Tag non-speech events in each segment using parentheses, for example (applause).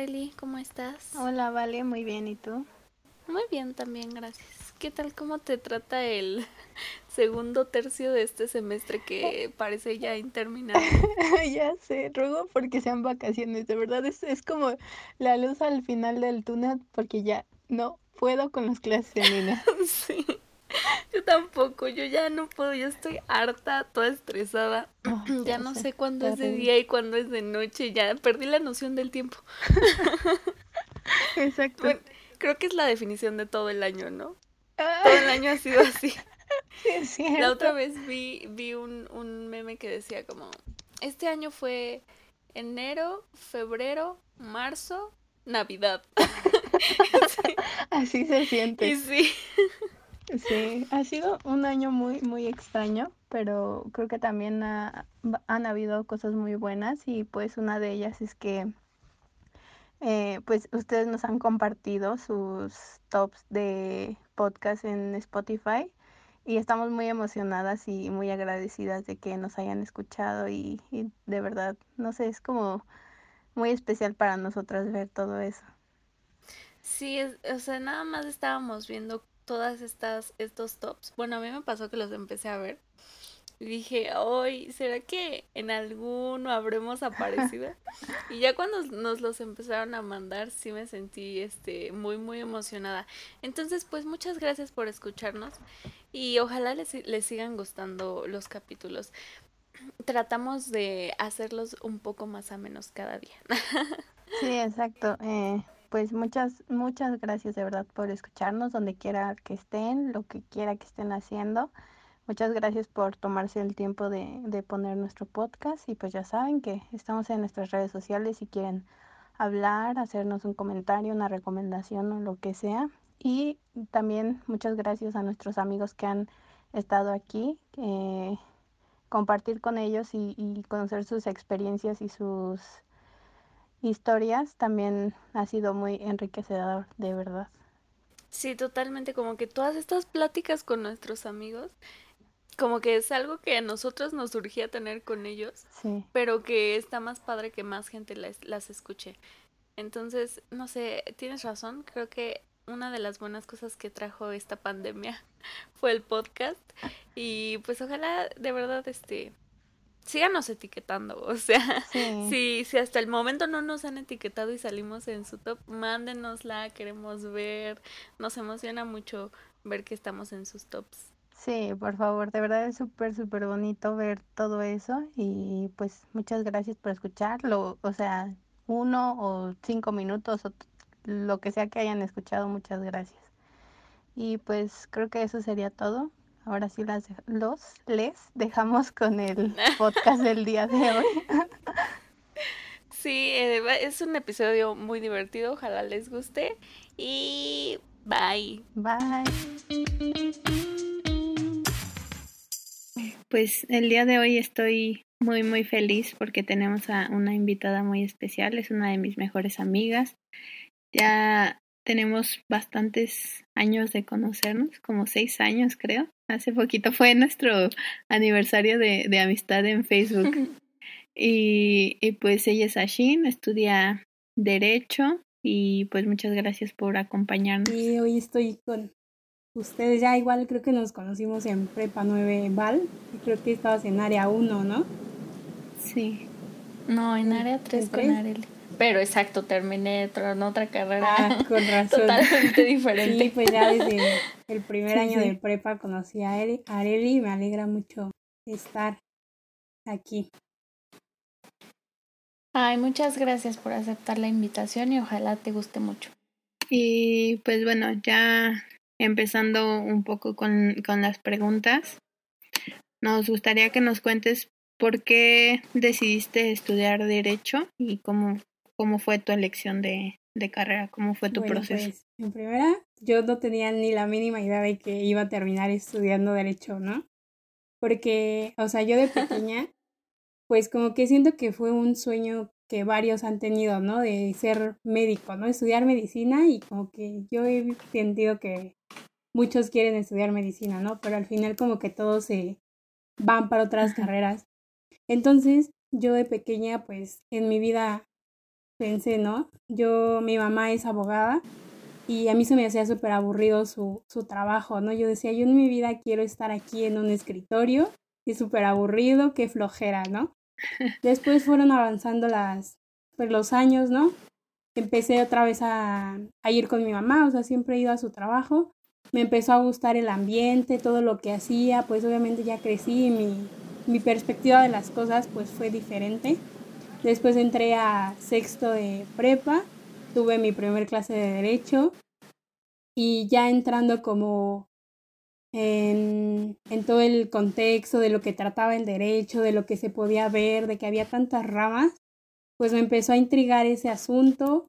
Areli, ¿cómo estás? Hola, Vale, muy bien, ¿y tú? Muy bien también, gracias. ¿Qué tal cómo te trata el (laughs) segundo tercio de este semestre que (laughs) parece ya interminable? (laughs) ya sé, ruego porque sean vacaciones, de verdad es, es como la luz al final del túnel porque ya no puedo con las clases en línea. sí. (laughs) Yo tampoco, yo ya no puedo, yo estoy harta, toda estresada. (clears throat) Oh, (clears throat) ya ya no sé, cuándo es de día y cuándo es de noche, ya perdí la noción del tiempo. (laughs) Exacto. Bueno, creo que es la definición de todo el año, ¿no? Ah, Todo el año ha sido así. (laughs) sí, es. La otra vez vi, vi un, un meme que decía como, este año fue enero, febrero, marzo, Navidad. Sí, Así se y siente. sí, Sí, ha sido un año muy, muy extraño, pero creo que también ha- han habido cosas muy buenas y pues una de ellas es que eh, pues ustedes nos han compartido sus tops de podcast en Spotify y estamos muy emocionadas y muy agradecidas de que nos hayan escuchado y, y de verdad, no sé, es como muy especial para nosotras ver todo eso. sí, es- o sea, nada más estábamos viendo todas estas, estos tops. Bueno, a mí me pasó que los empecé a ver y dije, hoy, ¿será que en alguno habremos aparecido? (laughs) Y ya cuando nos los empezaron a mandar, sí me sentí, este, muy, muy emocionada. Entonces, pues muchas gracias por escucharnos y ojalá les, les sigan gustando los capítulos. Tratamos de hacerlos un poco más amenos cada día. (laughs) Sí, exacto. Eh, pues muchas, muchas gracias de verdad por escucharnos donde quiera que estén, lo que quiera que estén haciendo. Muchas gracias por tomarse el tiempo de, de poner nuestro podcast y pues ya saben que estamos en nuestras redes sociales si quieren hablar, hacernos un comentario, una recomendación o lo que sea. Y también muchas gracias a nuestros amigos que han estado aquí, eh, compartir con ellos y, y conocer sus experiencias y sus historias también ha sido muy enriquecedor, de verdad. Sí, totalmente, como que todas estas pláticas con nuestros amigos, como que es algo que a nosotros nos surgía tener con ellos, Sí, pero que está más padre que más gente las, las escuche. Entonces, no sé, tienes razón, creo que una de las buenas cosas que trajo esta pandemia (laughs) fue el podcast y pues ojalá de verdad este síganos etiquetando, o sea, sí, (laughs) si si hasta el momento no nos han etiquetado y salimos en su top, mándenosla, queremos ver, nos emociona mucho ver que estamos en sus tops. sí, por favor, de verdad es súper, súper bonito ver todo eso y pues muchas gracias por escucharlo, o sea, uno o cinco minutos o lo que sea que hayan escuchado, muchas gracias. Y pues creo que eso sería todo. Ahora sí las, de- los, les dejamos con el (laughs) podcast del día de hoy. Sí, eh, es un episodio muy divertido, ojalá les guste y bye. Bye. Pues el día de hoy estoy muy muy feliz porque tenemos a una invitada muy especial, es una de mis mejores amigas. Ya tenemos bastantes años de conocernos, como seis años creo. Hace poquito fue nuestro aniversario de, de amistad en Facebook. (laughs) Y, y pues ella es Ashin, estudia Derecho y pues muchas gracias por acompañarnos. Y hoy estoy con ustedes. Ya igual creo que nos conocimos en Prepa 9 Val. Y creo que estabas en área 1, ¿no? Sí. No, en área 3 ¿en con? Arely. Pero exacto, terminé en otra carrera Ah, con (laughs) razón. totalmente diferente. Sí, pues ya desde el primer Sí, año sí. de prepa conocí a Areli y me alegra mucho estar aquí. Ay, muchas gracias por aceptar la invitación y ojalá te guste mucho. Y pues bueno, ya empezando un poco con, con las preguntas, nos gustaría que nos cuentes por qué decidiste estudiar derecho y cómo, cómo fue tu elección de, de carrera? ¿Cómo fue tu proceso? Pues, en primera, yo no tenía ni la mínima idea de que iba a terminar estudiando derecho, ¿no? Porque, o sea, yo de (laughs) pequeña, pues como que siento que fue un sueño que varios han tenido, ¿no? De ser médico, ¿no? Estudiar medicina y como que yo he sentido que muchos quieren estudiar medicina, ¿no? Pero al final como que todos se van para otras carreras. Entonces, yo de pequeña, pues en mi vida pensé, ¿no? Yo, mi mamá es abogada y a mí se me hacía súper aburrido su, su trabajo, ¿no? Yo decía, yo en mi vida quiero estar aquí en un escritorio y súper aburrido, qué flojera, ¿no? (laughs) Después fueron avanzando las, pues, los años, ¿no? Empecé otra vez a, a ir con mi mamá, o sea, siempre he ido a su trabajo. Me empezó a gustar el ambiente, todo lo que hacía, pues obviamente ya crecí y mi, mi perspectiva de las cosas pues fue diferente. Después entré a sexto de prepa, tuve mi primer clase de derecho y ya entrando como en, todo el contexto de lo que trataba el derecho, de lo que se podía ver, de que había tantas ramas, pues me empezó a intrigar ese asunto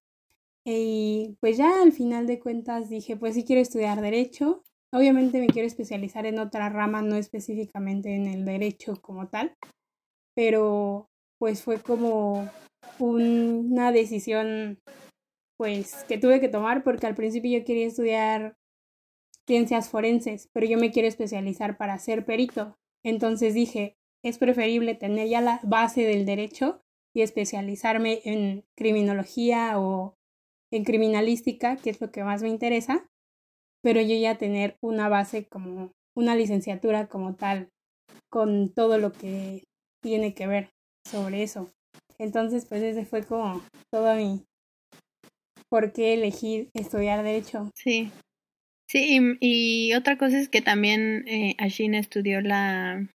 y pues ya al final de cuentas dije, pues sí quiero estudiar derecho, obviamente me quiero especializar en otra rama, no específicamente en el derecho como tal, pero pues fue como una decisión pues que tuve que tomar porque al principio yo quería estudiar ciencias forenses, pero yo me quiero especializar para ser perito. Entonces dije, es preferible tener ya la base del derecho y especializarme en criminología o en criminalística, que es lo que más me interesa, pero yo ya tener una base como una licenciatura como tal, con todo lo que tiene que ver sobre eso. Entonces, pues ese fue como todo mi por qué elegir estudiar derecho. Sí. Sí, y, y otra cosa es que también eh, Ashin estudió la,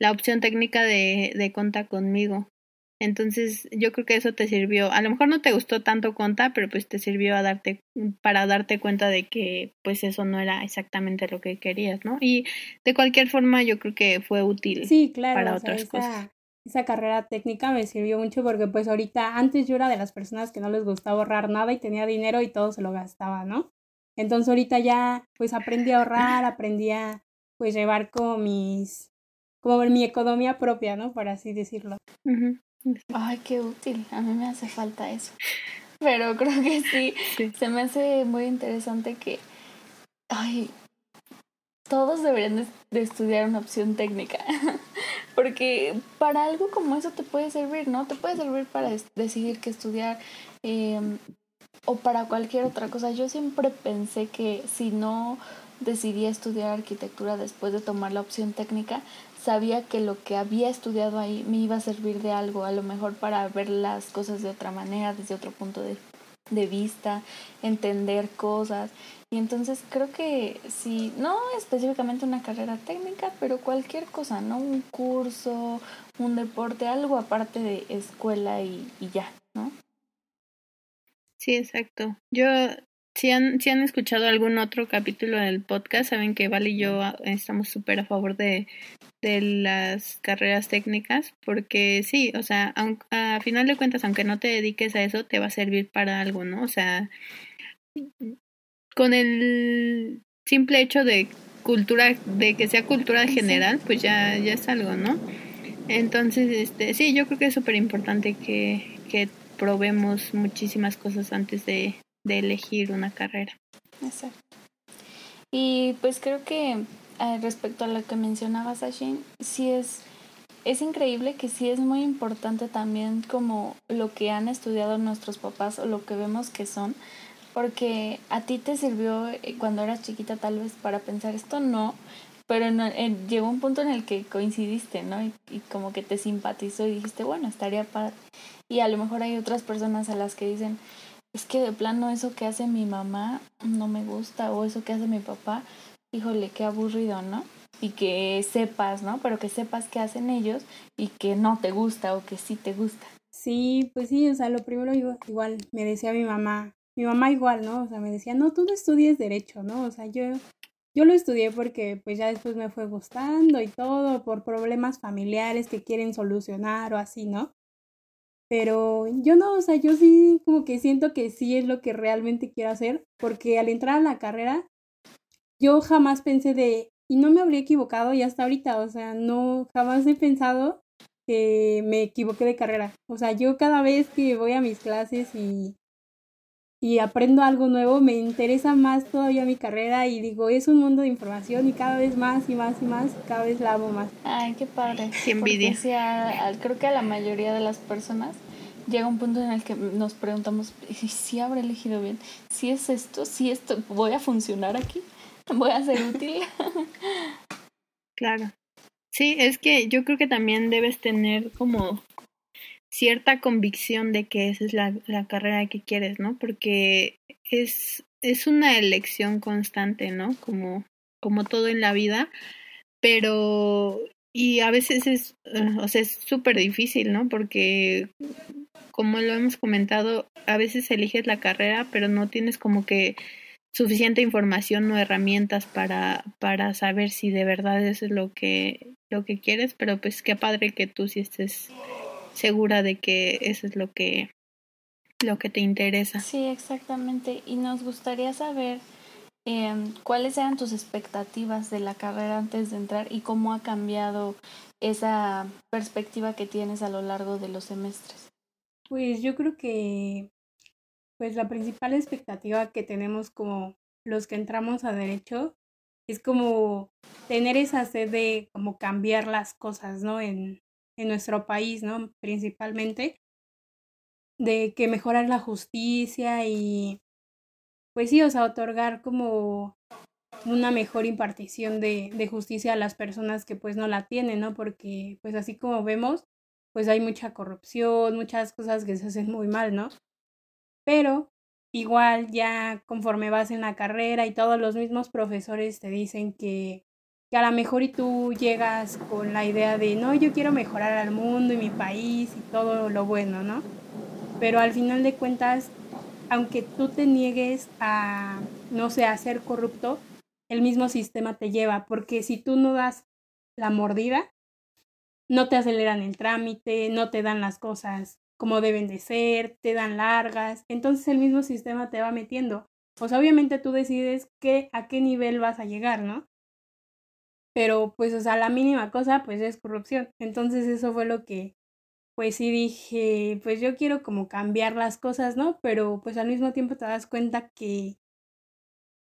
la opción técnica de, de Conta conmigo. Entonces, yo creo que eso te sirvió. A lo mejor no te gustó tanto Conta, pero pues te sirvió a darte para darte cuenta de que pues eso no era exactamente lo que querías, ¿no? Y de cualquier forma yo creo que fue útil sí, claro, para otras cosas esa carrera técnica me sirvió mucho porque pues ahorita antes yo era de las personas que no les gustaba ahorrar nada y tenía dinero y todo se lo gastaba, ¿no? Entonces ahorita ya pues aprendí a ahorrar, aprendí a pues llevar como mis, como mi economía propia, ¿no? Por así decirlo. Ay, qué útil, a mí me hace falta eso. (laughs) Pero creo que sí, sí. se me hace muy interesante que, ay, todos deberían de, estudiar una opción técnica. (laughs) Porque para algo como eso te puede servir, ¿no? Te puede servir para decidir qué estudiar em, o para cualquier otra cosa. Yo siempre pensé que si no decidía estudiar arquitectura después de tomar la opción técnica, sabía que lo que había estudiado ahí me iba a servir de algo, a lo mejor para ver las cosas de otra manera, desde otro punto de, de vista, entender cosas. Y entonces creo que si, no específicamente una carrera técnica, pero cualquier cosa, ¿no? Un curso, un deporte, algo aparte de escuela y, y ya, ¿no? Sí, exacto. Yo, si han, si han escuchado algún otro capítulo del podcast, saben que Val y yo estamos súper a favor de, de las carreras técnicas, porque sí, o sea, aunque, a final de cuentas, aunque no te dediques a eso, te va a servir para algo, ¿no? O sea, con el simple hecho de cultura, de que sea cultura general, pues ya, ya es algo, ¿no? Entonces, este, sí, yo creo que es súper importante que, que probemos muchísimas cosas antes de, de elegir una carrera. Exacto. Y pues creo que eh, respecto a lo que mencionabas, Ashin, sí es, es increíble que sí es muy importante también como lo que han estudiado nuestros papás o lo que vemos que son, porque a ti te sirvió eh, cuando eras chiquita tal vez para pensar esto no, pero llegó un punto en el que coincidiste, ¿no? Y, y, como que te simpatizó y dijiste, bueno, estaría padre. Y a lo mejor hay otras personas a las que dicen, es que de plano eso que hace mi mamá no me gusta o eso que hace mi papá, híjole, qué aburrido, ¿no? Y que sepas, ¿no? Pero que sepas qué hacen ellos y que no te gusta o que sí te gusta. Sí, pues sí, o sea, lo primero igual me decía mi mamá, mi mamá igual, ¿no? O sea, me decía, no, tú no estudies derecho, ¿no? O sea, yo, yo lo estudié porque pues ya después me fue gustando y todo, por problemas familiares que quieren solucionar o así, ¿no? Pero yo no, o sea, yo sí como que siento que sí es lo que realmente quiero hacer, porque al entrar a la carrera, yo jamás pensé de, y no me habría equivocado y hasta ahorita, o sea, no, jamás he pensado que me equivoqué de carrera. O sea, yo cada vez que voy a mis clases y, y aprendo algo nuevo, me interesa más todavía mi carrera y digo, es un mundo de información y cada vez más y más y más, cada vez la amo más. Ay, qué padre. Qué envidia. Sí, a- a- creo que a la mayoría de las personas llega un punto en el que nos preguntamos si habré elegido bien, si es esto, si esto, voy a funcionar aquí, voy a ser útil. (laughs) Claro. Sí, es que yo creo que también debes tener como cierta convicción de que esa es la, carrera que quieres, ¿no? Porque es, es una elección constante, ¿no? Como, como todo en la vida, pero y a veces es, o sea, es súper difícil, ¿no? Porque como lo hemos comentado, a veces eliges la carrera, pero no tienes como que suficiente información o herramientas para, para saber si de verdad eso es lo que, lo que quieres, pero pues qué padre que tú sí estés segura de que eso es lo que, lo que te interesa. Sí, exactamente. Y nos gustaría saber em, cuáles eran tus expectativas de la carrera antes de entrar y cómo ha cambiado esa perspectiva que tienes a lo largo de los semestres. Pues yo creo que pues la principal expectativa que tenemos como los que entramos a derecho es como tener esa sed de como cambiar las cosas, ¿no? En, en nuestro país, ¿no? Principalmente de que mejorar la justicia y pues sí, o sea, otorgar como una mejor impartición de, de justicia a las personas que pues no la tienen, ¿no? Porque pues así como vemos, pues hay mucha corrupción, muchas cosas que se hacen muy mal, ¿no? Pero igual ya conforme vas en la carrera y todos los mismos profesores te dicen que, que a lo mejor y tú llegas con la idea de, no, yo quiero mejorar al mundo y mi país y todo lo bueno, ¿no? Pero al final de cuentas, aunque tú te niegues a, no sé, a ser corrupto, el mismo sistema te lleva, porque si tú no das la mordida, no te aceleran el trámite, no te dan las cosas como deben de ser, te dan largas, entonces el mismo sistema te va metiendo. Pues obviamente tú decides qué, a qué nivel vas a llegar, ¿no? Pero pues, o sea, la mínima cosa pues es corrupción. Entonces eso fue lo que, pues sí dije, pues yo quiero como cambiar las cosas, ¿no? Pero pues al mismo tiempo te das cuenta que,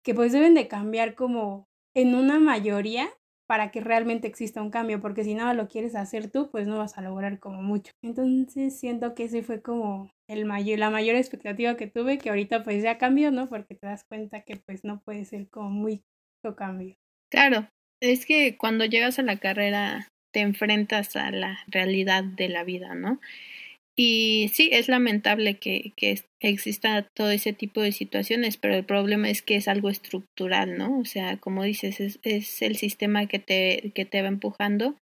que pues deben de cambiar como en una mayoría para que realmente exista un cambio, porque si nada lo quieres hacer tú, pues no vas a lograr como mucho. Entonces siento que ese fue como el mayor, la mayor expectativa que tuve, que ahorita pues ya cambió, ¿no? Porque te das cuenta que pues no puede ser como muy cambio. Claro, es que cuando llegas a la carrera te enfrentas a la realidad de la vida, ¿no? Y sí, es lamentable que, que exista todo ese tipo de situaciones, pero el problema es que es algo estructural, ¿no? O sea, como dices, es, es el sistema que te, que te va empujando,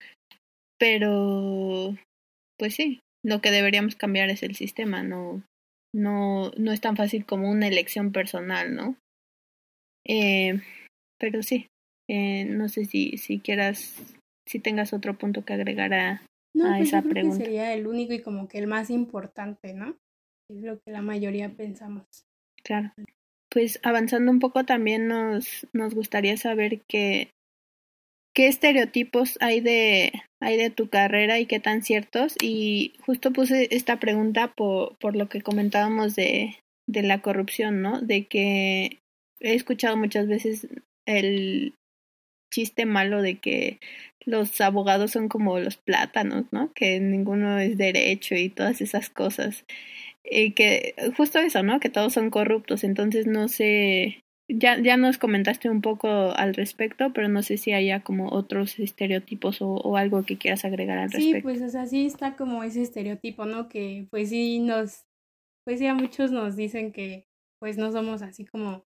pero pues sí, lo que deberíamos cambiar es el sistema, no, no, no es tan fácil como una elección personal, ¿no? Eh, pero sí, eh, no sé si, si quieras, si tengas otro punto que agregar a, no, a pues esa yo creo pregunta. Que sería el único y como que el más importante, ¿no? Es lo que la mayoría pensamos. Claro. Pues avanzando un poco también nos, nos gustaría saber que, qué estereotipos hay de, hay de tu carrera y qué tan ciertos. Y justo puse esta pregunta por, por lo que comentábamos de, de la corrupción, ¿no? De que he escuchado muchas veces el chiste malo de que los abogados son como los plátanos, ¿no? Que ninguno es derecho y todas esas cosas. Y que justo eso, ¿no? Que todos son corruptos. Entonces no sé, ya, ya nos comentaste un poco al respecto, pero no sé si haya como otros estereotipos o, o algo que quieras agregar al sí, respecto. pues o sea, sí está como ese estereotipo, ¿no? Que pues sí nos, pues ya muchos nos dicen que pues no somos así como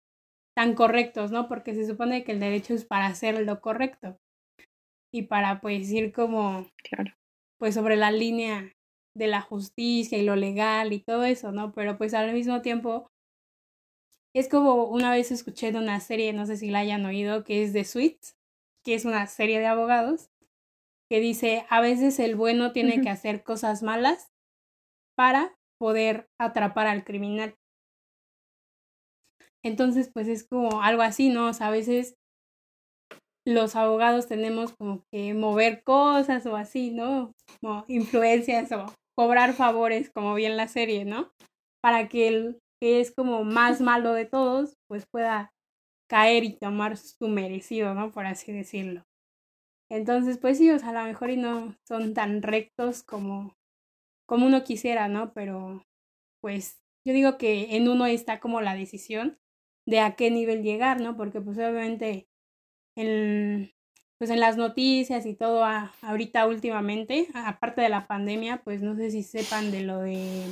tan correctos, ¿no? Porque se supone que el derecho es para hacer lo correcto y para pues ir como claro. pues sobre la línea de la justicia y lo legal y todo eso, ¿no? Pero pues al mismo tiempo es como una vez escuché de una serie, no sé si la hayan oído, que es The Suits, que es una serie de abogados, que dice, a veces el bueno tiene uh -huh. que hacer cosas malas para poder atrapar al criminal. Entonces, pues es como algo así, ¿no? O sea, a veces los abogados tenemos como que mover cosas o así, ¿no? Como influencias o cobrar favores, como bien la serie, ¿no? Para que el que es como más malo de todos, pues pueda caer y tomar su merecido, ¿no? Por así decirlo. Entonces, pues sí, o sea, a lo mejor y no son tan rectos como, como uno quisiera, ¿no? Pero, pues, yo digo que en uno está como la decisión de a qué nivel llegar, ¿no? Porque pues obviamente en, pues en las noticias y todo ahorita últimamente, aparte de la pandemia, pues no sé si sepan de lo de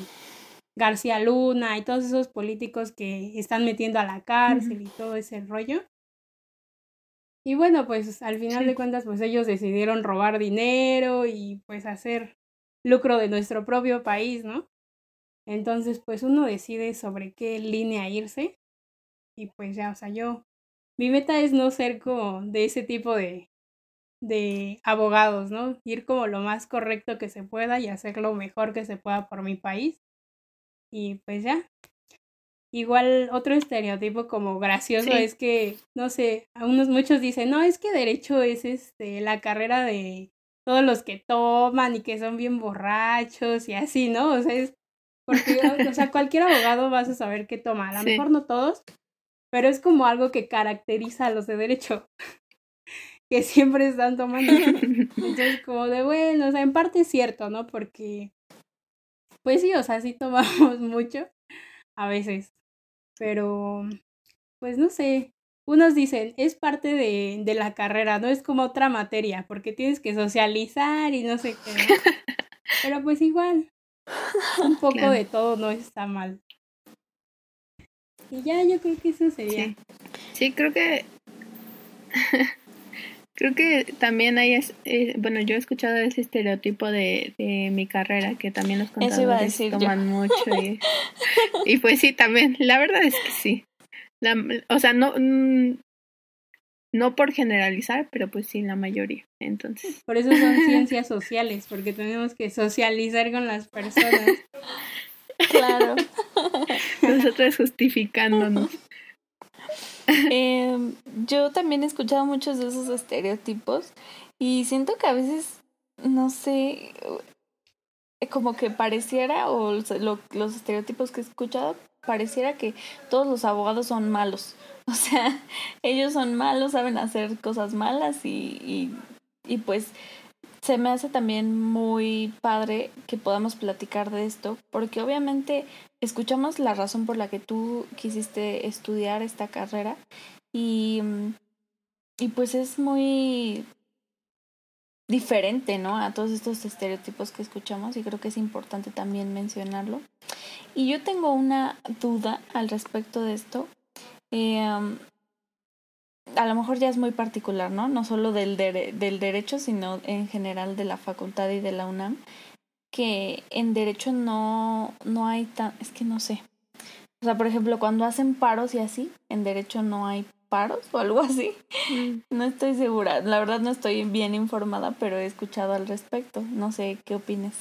García Luna y todos esos políticos que están metiendo a la cárcel y todo ese rollo. Y bueno, pues al final de cuentas, pues ellos decidieron robar dinero y pues hacer lucro de nuestro propio país, ¿no? Entonces, pues uno decide sobre qué línea irse y pues ya, o sea, yo, mi meta es no ser como de ese tipo de, de abogados, ¿no? Ir como lo más correcto que se pueda y hacer lo mejor que se pueda por mi país. Y pues ya. Igual otro estereotipo como gracioso es que, no sé, a unos muchos dicen, no, es que derecho es este la carrera de todos los que toman y que son bien borrachos y así, ¿no? O sea, es porque, o sea, (laughs) cualquier abogado vas a saber qué toma. A lo mejor no todos, pero es como algo que caracteriza a los de derecho, (laughs) que siempre están tomando. (laughs) Entonces, como de, bueno, o sea, en parte es cierto, ¿no? Porque, pues sí, o sea, sí tomamos (laughs) mucho a veces, pero, pues no sé, unos dicen, es parte de, de la carrera, no es como otra materia, porque tienes que socializar y no sé qué. Pero pues igual, un poco de todo no está mal. Y ya, yo creo que eso sería. Sí, creo que. (laughs) creo que también hay. Eh, bueno, yo he escuchado ese estereotipo de, de mi carrera, que también los contadores toman mucho. Y, (laughs) y, pues sí, también. La verdad es que sí. La, o sea, no. Mm, no por generalizar, pero pues sí, la mayoría. Entonces. Por eso son (laughs) ciencias sociales, porque tenemos que socializar con las personas. Claro. (laughs) Nosotros justificándonos. Em, yo también he escuchado muchos de esos estereotipos y siento que a veces, no sé, como que pareciera, o los estereotipos que he escuchado, pareciera que todos los abogados son malos. (laughs) O sea, ellos son malos, saben hacer cosas malas y, y, y pues se me hace también muy padre que podamos platicar de esto, porque obviamente escuchamos la razón por la que tú quisiste estudiar esta carrera y, y pues es muy diferente, ¿no? A todos estos estereotipos que escuchamos y creo que es importante también mencionarlo. Y yo tengo una duda al respecto de esto. Eh, a lo mejor ya es muy particular, ¿no? No solo del, del derecho, sino en general de la facultad y de la UNAM, que en derecho no, no hay tan, es que no sé. O sea, por ejemplo, cuando hacen paros y así, en derecho no hay paros o algo así. Mm. No estoy segura, la verdad no estoy bien informada, pero he escuchado al respecto. No sé qué opines.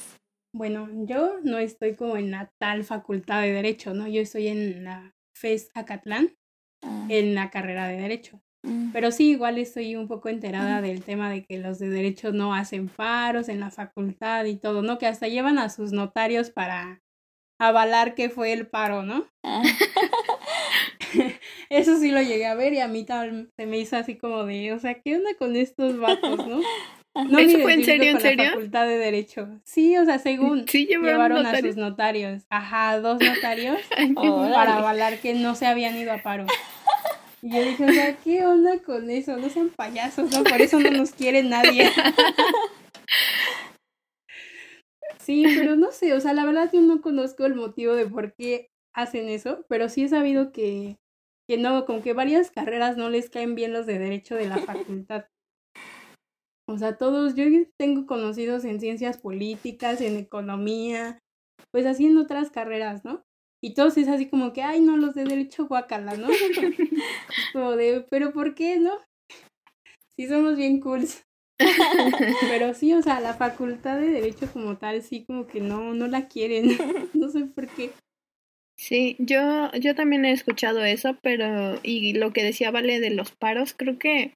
Bueno, yo no estoy como en la tal facultad de derecho, ¿no? Yo estoy en la FES Acatlán, ah. en la carrera de derecho. Mm. Pero sí, igual estoy un poco enterada del tema de que los de derecho no hacen paros en la facultad y todo, ¿no? Que hasta llevan a sus notarios para avalar que fue el paro, ¿no? Ah. (laughs) Eso sí lo llegué a ver y a mí tal, se me hizo así como de, o sea, ¿qué onda con estos vatos, no? No ¿Eso fue en serio, en serio? La facultad de Derecho. Sí, o sea, según llevaron, a sus notarios. Ajá, dos notarios (laughs) para avalar que no se habían ido a paro. Y yo dije, o sea, ¿qué onda con eso? No sean payasos, ¿no? Por eso no nos quiere nadie. (laughs) Sí, pero no sé, o sea, la verdad yo no conozco el motivo de por qué hacen eso, pero sí he sabido que, que no, como que varias carreras no les caen bien los de derecho de la facultad. O sea, todos, yo tengo conocidos en ciencias políticas, en economía, pues así en otras carreras, ¿no? Y todos es así como que, ay, no, los de derecho guacala, ¿no? (laughs) como de, pero ¿por qué, no? Sí somos bien cool. (laughs) Pero sí, o sea, la facultad de derecho como tal, sí, como que no, no la quieren. (laughs) no sé por qué. Sí, yo, yo también he escuchado eso, pero, y lo que decía Vale de los paros, creo que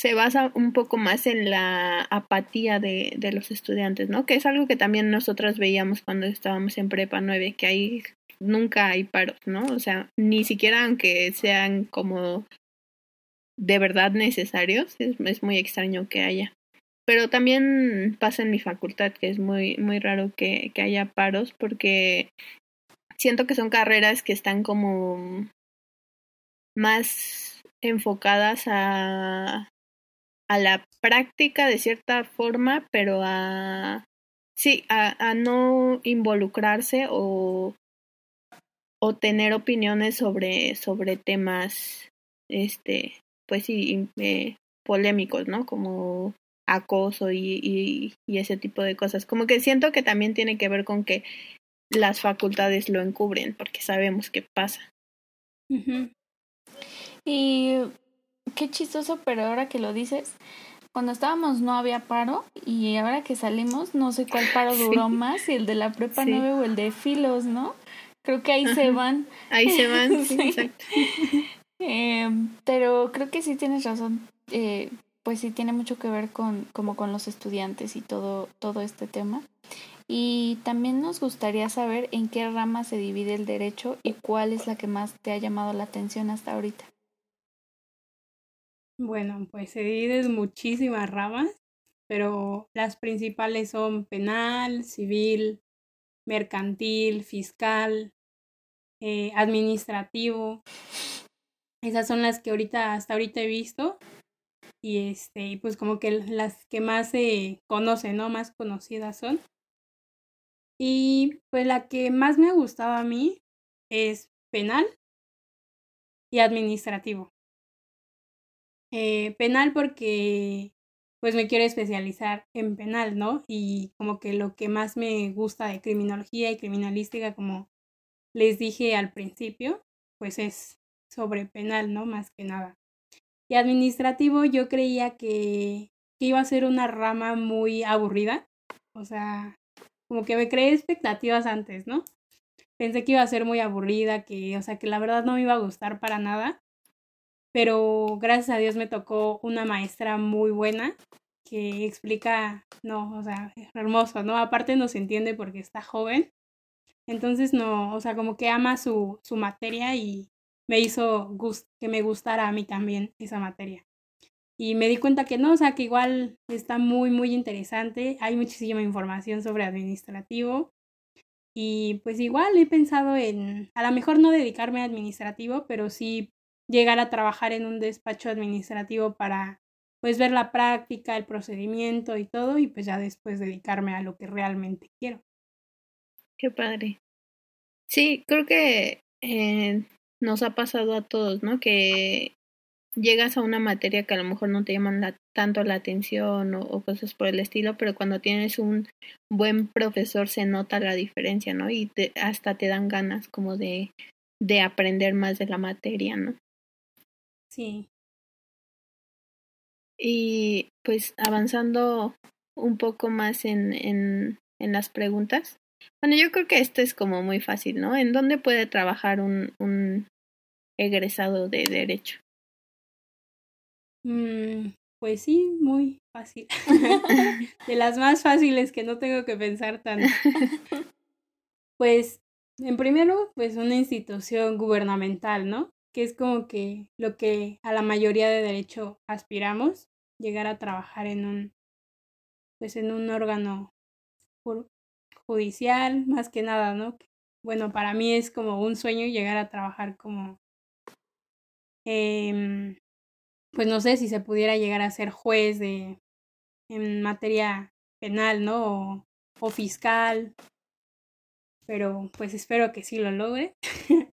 se basa un poco más en la apatía de, de los estudiantes, ¿no? Que es algo que también nosotras veíamos cuando estábamos en prepa 9, que ahí nunca hay paros, ¿no? O sea, ni siquiera aunque sean como de verdad necesarios, es, es muy extraño que haya. Pero también pasa en mi facultad, que es muy, muy raro que, que haya paros, porque siento que son carreras que están como más enfocadas a, a la práctica de cierta forma, pero a sí, a, a no involucrarse o, o tener opiniones sobre, sobre temas este pues sí eh, polémicos, ¿no? Como acoso y, y, y ese tipo de cosas. Como que siento que también tiene que ver con que las facultades lo encubren, porque sabemos qué pasa. Y qué chistoso, pero ahora que lo dices, cuando estábamos no había paro y ahora que salimos no sé cuál paro (laughs) duró más, si el de la prepa Sí. 9 o el de filos, ¿no? Creo que ahí se van. Ahí se van, (laughs) sí, Sí. exacto. (laughs) Eh, pero creo que sí tienes razón. Eh, pues sí tiene mucho que ver con como con los estudiantes y todo todo este tema. Y también nos gustaría saber en qué rama se divide el derecho y cuál es la que más te ha llamado la atención hasta ahorita. Bueno, pues se divide muchísimas ramas, pero las principales son penal, civil, mercantil, fiscal, eh, administrativo. Esas son las que ahorita, hasta ahorita he visto. Y este, pues como que las que más se conocen, ¿no? Más conocidas son. Y pues la que más me ha gustado a mí es penal y administrativo. Eh, penal porque pues me quiero especializar en penal, ¿no? Y como que lo que más me gusta de criminología y criminalística, como les dije al principio, pues es sobre penal, ¿no? Más que nada. Y administrativo yo creía que, que iba a ser una rama muy aburrida, o sea, como que me creé expectativas antes, ¿no? Pensé que iba a ser muy aburrida, que, o sea, que la verdad no me iba a gustar para nada pero gracias a Dios me tocó una maestra muy buena que explica, no, o sea, hermoso, ¿no? Aparte nos entiende porque está joven, entonces no, o sea, como que ama su, su materia y me hizo gust que me gustara a mí también esa materia. Y me di cuenta que no, o sea, que igual está muy, muy interesante, hay muchísima información sobre administrativo. Y pues igual he pensado en, a lo mejor no dedicarme a administrativo, pero sí llegar a trabajar en un despacho administrativo para pues ver la práctica, el procedimiento y todo y pues ya después dedicarme a lo que realmente quiero. Qué padre. Sí, creo que eh, nos ha pasado a todos, ¿no? Que llegas a una materia que a lo mejor no te llaman la, tanto la atención o, o, cosas por el estilo, pero cuando tienes un buen profesor se nota la diferencia, ¿no? Y te, hasta te dan ganas como de, de aprender más de la materia, ¿no? Sí. Y pues avanzando un poco más en, en, en las preguntas. Bueno, yo creo que esto es como muy fácil, ¿no? ¿En dónde puede trabajar un, un egresado de derecho? Mm, pues sí, muy fácil. (laughs) de las más fáciles que no tengo que pensar tanto. (laughs) Pues, en primero, pues una institución gubernamental, ¿no? Que es como que lo que a la mayoría de derecho aspiramos, llegar a trabajar en un, pues en un órgano judicial, más que nada, ¿no? Bueno, para mí es como un sueño llegar a trabajar como, eh, pues no sé si se pudiera llegar a ser juez de, en materia penal, ¿no? O, o fiscal, pero pues espero que sí lo logre. (laughs)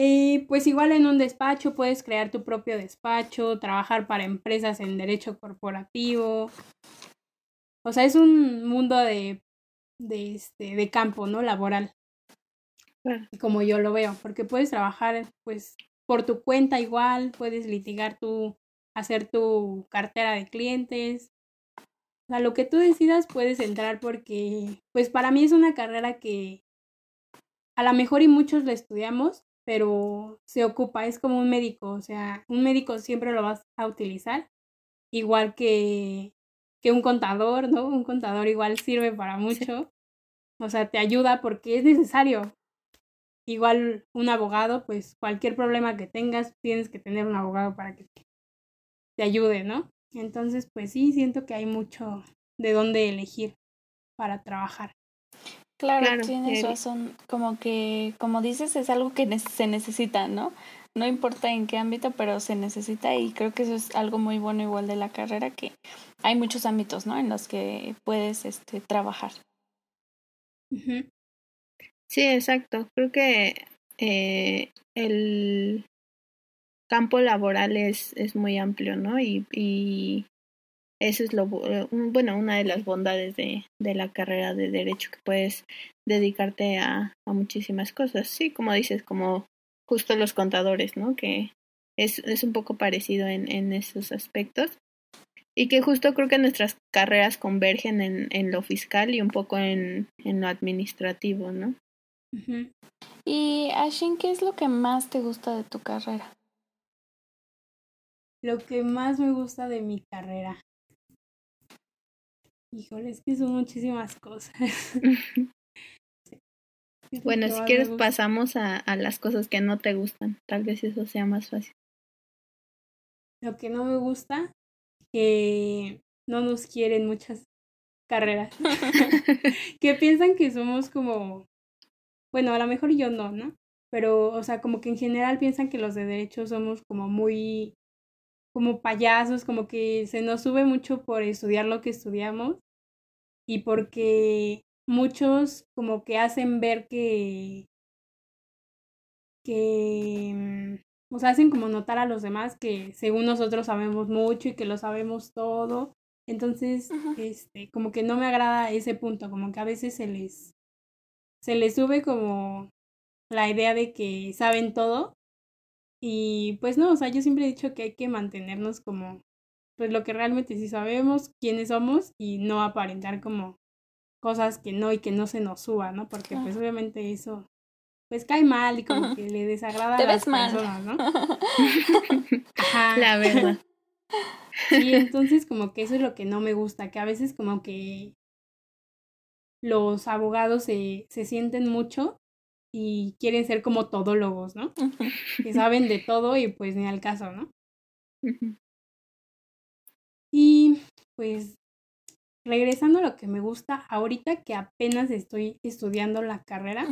y pues igual en un despacho puedes crear tu propio despacho, trabajar para empresas en derecho corporativo. O sea, es un mundo de de, este, de campo, ¿no? Laboral. Como yo lo veo, porque puedes trabajar, pues, por tu cuenta igual, puedes litigar tú hacer tu cartera de clientes. O sea, lo que tú decidas puedes entrar porque, pues para mí es una carrera que a lo mejor y muchos la estudiamos, pero se ocupa, es como un médico, o sea, un médico siempre lo vas a utilizar, igual que, que un contador, ¿no? Un contador igual sirve para mucho, o sea, te ayuda porque es necesario. Igual un abogado, pues cualquier problema que tengas, tienes que tener un abogado para que te ayude, ¿no? Entonces, pues sí, siento que hay mucho de dónde elegir para trabajar. Claro, tienes razón. Como que, como dices, es algo que se necesita, ¿no? No importa en qué ámbito, pero se necesita y creo que eso es algo muy bueno igual de la carrera, que hay muchos ámbitos, ¿no? En los que puedes este, trabajar. Sí, exacto. Creo que eh, el campo laboral es, es muy amplio, ¿no? Y, y eso es lo eh, bueno, una de las bondades de, de la carrera de derecho, que puedes dedicarte a, a muchísimas cosas. Sí, como dices, como justo los contadores, ¿no? Que es, es un poco parecido en, en esos aspectos. Y que justo creo que nuestras carreras convergen en, en lo fiscal y un poco en, en lo administrativo, ¿no? Y Ashin, ¿qué es lo que más te gusta de tu carrera? Lo que más me gusta de mi carrera. Híjole, es que son muchísimas cosas. (laughs) (laughs) bueno, si quieres pasamos a, a las cosas que no te gustan. Tal vez eso sea más fácil. Lo que no me gusta, que no nos quieren muchas carreras. (laughs) que piensan que somos como, bueno, a lo mejor yo no, ¿no? Pero, o sea, como que en general piensan que los de derecho somos como muy como payasos, como que se nos sube mucho por estudiar lo que estudiamos y porque muchos como que hacen ver que que mm, o sea, hacen como notar a los demás que según nosotros sabemos mucho y que lo sabemos todo. Entonces, este, como que no me agrada ese punto, como que a veces se les se les sube como la idea de que saben todo y pues no, o sea, yo siempre he dicho que hay que mantenernos como, pues lo que realmente sí sabemos, quiénes somos y no aparentar como cosas que no y que no se nos suba, ¿no? Porque pues obviamente eso pues cae mal y como que le desagrada a las personas, ¿no? (laughs) Ajá. La verdad. (laughs) Y entonces como que eso es lo que no me gusta, que a veces como que los abogados se, se sienten mucho y quieren ser como todólogos, ¿no? Que saben de todo y pues ni al caso, ¿no? Y pues regresando a lo que me gusta, ahorita que apenas estoy estudiando la carrera,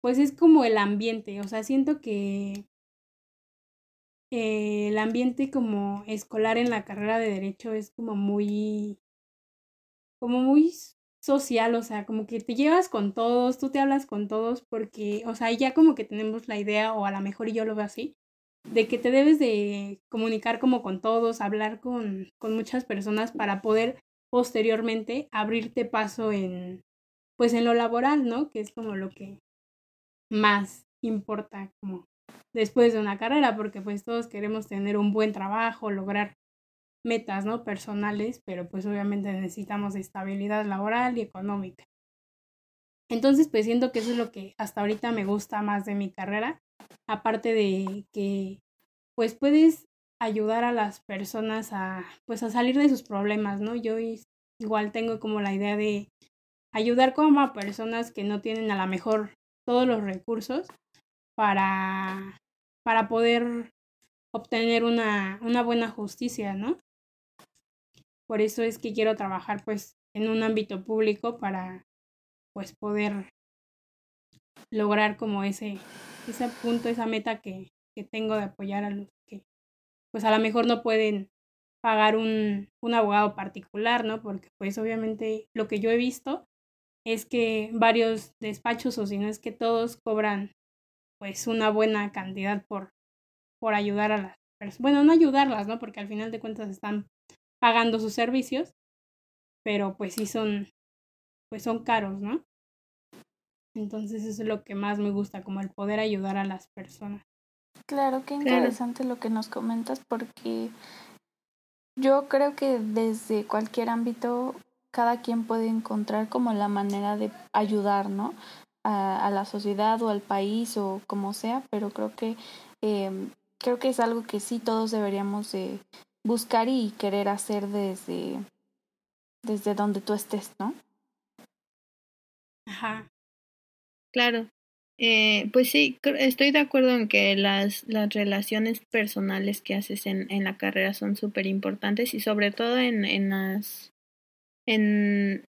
pues es como el ambiente, o sea, siento que eh, el ambiente como escolar en la carrera de derecho es como muy, como muy social, o sea, como que te llevas con todos, tú te hablas con todos, porque, o sea, ya como que tenemos la idea, o a lo mejor yo lo veo así, de que te debes de comunicar como con todos, hablar con, con muchas personas para poder posteriormente abrirte paso en, pues en lo laboral, ¿no? Que es como lo que más importa como después de una carrera, porque pues todos queremos tener un buen trabajo, lograr metas, ¿no? Personales, pero pues obviamente necesitamos estabilidad laboral y económica. Entonces, pues siento que eso es lo que hasta ahorita me gusta más de mi carrera, aparte de que pues puedes ayudar a las personas a pues a salir de sus problemas, ¿no? Yo igual tengo como la idea de ayudar como a personas que no tienen a lo mejor todos los recursos para para poder obtener una, una buena justicia, ¿no? Por eso es que quiero trabajar pues en un ámbito público para pues poder lograr como ese, ese punto, esa meta que, que tengo de apoyar a los que pues a lo mejor no pueden pagar un, un abogado particular, ¿no? Porque pues obviamente lo que yo he visto es que varios despachos o si no es que todos cobran pues una buena cantidad por, por ayudar a las personas. Bueno, no ayudarlas, ¿no? Porque al final de cuentas están pagando sus servicios, pero pues sí son, pues son caros, ¿no? Entonces eso es lo que más me gusta, como el poder ayudar a las personas. Claro, qué interesante lo que nos comentas porque yo creo que desde cualquier ámbito cada quien puede encontrar como la manera de ayudar, ¿no? A, la sociedad o al país o como sea, pero creo que eh, creo que es algo que sí todos deberíamos de buscar y querer hacer desde desde donde tú estés, ¿no? Ajá. Claro. Eh, pues sí, estoy de acuerdo en que las, las relaciones personales que haces en, en la carrera son súper importantes y sobre todo en, en las en,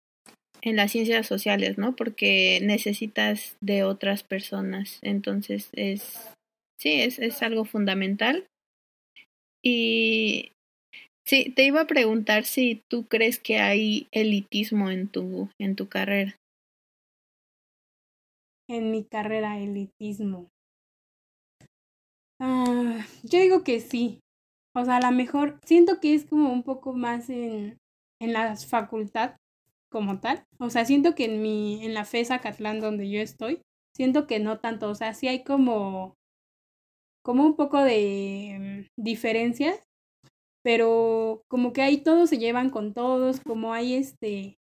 en las ciencias sociales, ¿no? Porque necesitas de otras personas. Entonces es sí, es, es algo fundamental. Y sí, te iba a preguntar si tú crees que hay elitismo en tu, en tu carrera en mi carrera elitismo? Ah, yo digo que sí. O sea, a lo mejor siento que es como un poco más en, en la facultad como tal. O sea, siento que en mi, en la FESA Catlán donde yo estoy, siento que no tanto. O sea, sí hay como, como un poco de mm, diferencias, pero como que ahí todos se llevan con todos, como hay este,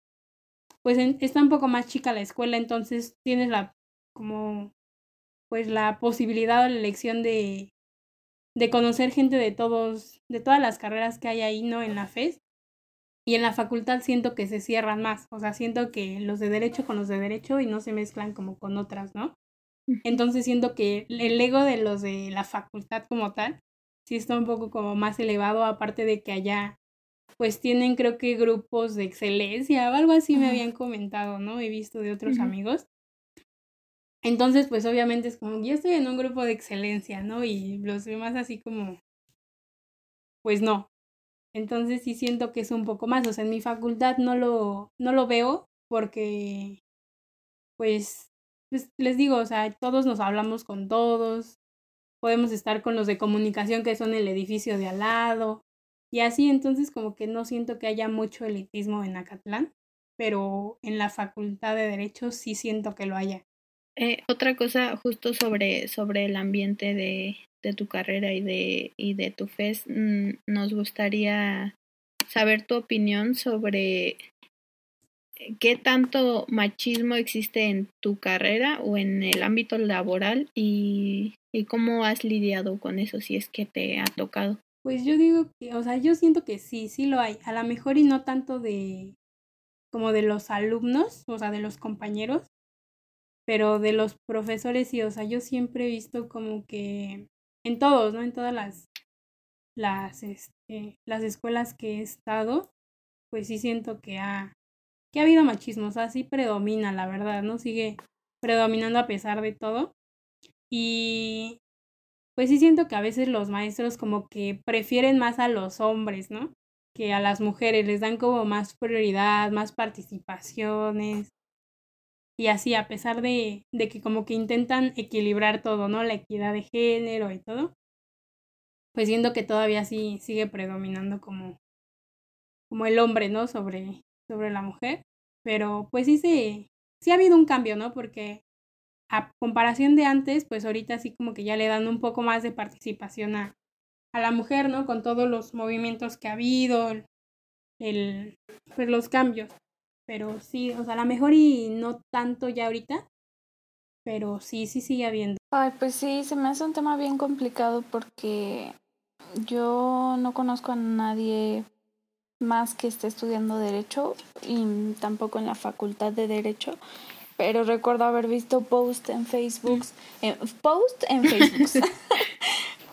pues está un poco más chica la escuela, entonces tienes la como pues la posibilidad o la elección de, de conocer gente de todos, de todas las carreras que hay ahí, ¿no? En la FES. Y en la facultad siento que se cierran más, o sea, siento que los de derecho con los de derecho y no se mezclan como con otras, ¿no? Entonces siento que el ego de los de la facultad como tal, sí está un poco como más elevado, aparte de que allá, pues tienen creo que grupos de excelencia o algo así me habían comentado, ¿no? He visto de otros amigos. Entonces, pues obviamente es como, yo estoy en un grupo de excelencia, ¿no? Y los demás así como, pues no. Entonces sí siento que es un poco más, o sea, en mi facultad no lo, no lo veo porque, pues, pues les digo, o sea, todos nos hablamos con todos, podemos estar con los de comunicación que son el edificio de al lado, y así entonces como que no siento que haya mucho elitismo en Acatlán, pero en la facultad de Derecho sí siento que lo haya. Eh, otra cosa justo sobre, sobre el ambiente de, de tu carrera y de, y de tu FES, mm, nos gustaría saber tu opinión sobre qué tanto machismo existe en tu carrera o en el ámbito laboral y, cómo has lidiado con eso si es que te ha tocado. Pues yo digo que, o sea, yo siento que sí, sí lo hay. A lo mejor y no tanto de como de los alumnos, o sea, de los compañeros, pero de los profesores sí, o sea, yo siempre he visto como que en todos, ¿no? En todas las, las, este, las escuelas que he estado, pues sí siento que ha, que ha habido machismo, o sea, sí predomina, la verdad, ¿no? Sigue predominando a pesar de todo. Y pues sí siento que a veces los maestros como que prefieren más a los hombres, ¿no? Que a las mujeres, les dan como más prioridad, más participaciones, y así, a pesar de, de que como que intentan equilibrar todo, ¿no? La equidad de género y todo, pues siendo que todavía sí sigue predominando como, como el hombre, ¿no? Sobre, sobre la mujer. Pero pues sí se, sí ha habido un cambio, ¿no? Porque a comparación de antes, pues ahorita sí como que ya le dan un poco más de participación a, a la mujer, ¿no? Con todos los movimientos que ha habido, el, pues los cambios. Pero sí, o sea, a lo mejor y no tanto ya ahorita, pero sí, sí sigue habiendo. Ay, pues sí, se me hace un tema bien complicado porque yo no conozco a nadie más que esté estudiando derecho y tampoco en la facultad de derecho, pero recuerdo haber visto post en Facebook, post en Facebook, (laughs)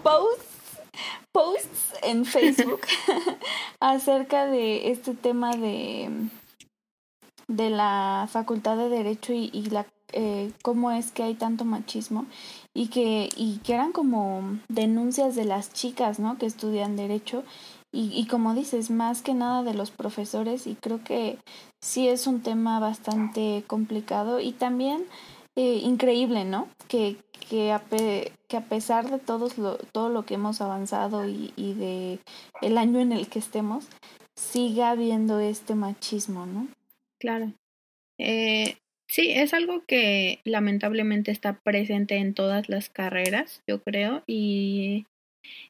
posts, posts en Facebook (laughs) acerca de este tema de de la Facultad de Derecho y, y la eh, cómo es que hay tanto machismo y que, y que eran como denuncias de las chicas, ¿no? Que estudian derecho y, y como dices, más que nada de los profesores y creo que sí es un tema bastante complicado y también eh, increíble, ¿no? Que, que, a que a pesar de todos lo, todo lo que hemos avanzado y, y de el año en el que estemos, siga habiendo este machismo, ¿no? Claro. Eh, Sí, es algo que lamentablemente está presente en todas las carreras, yo creo, y,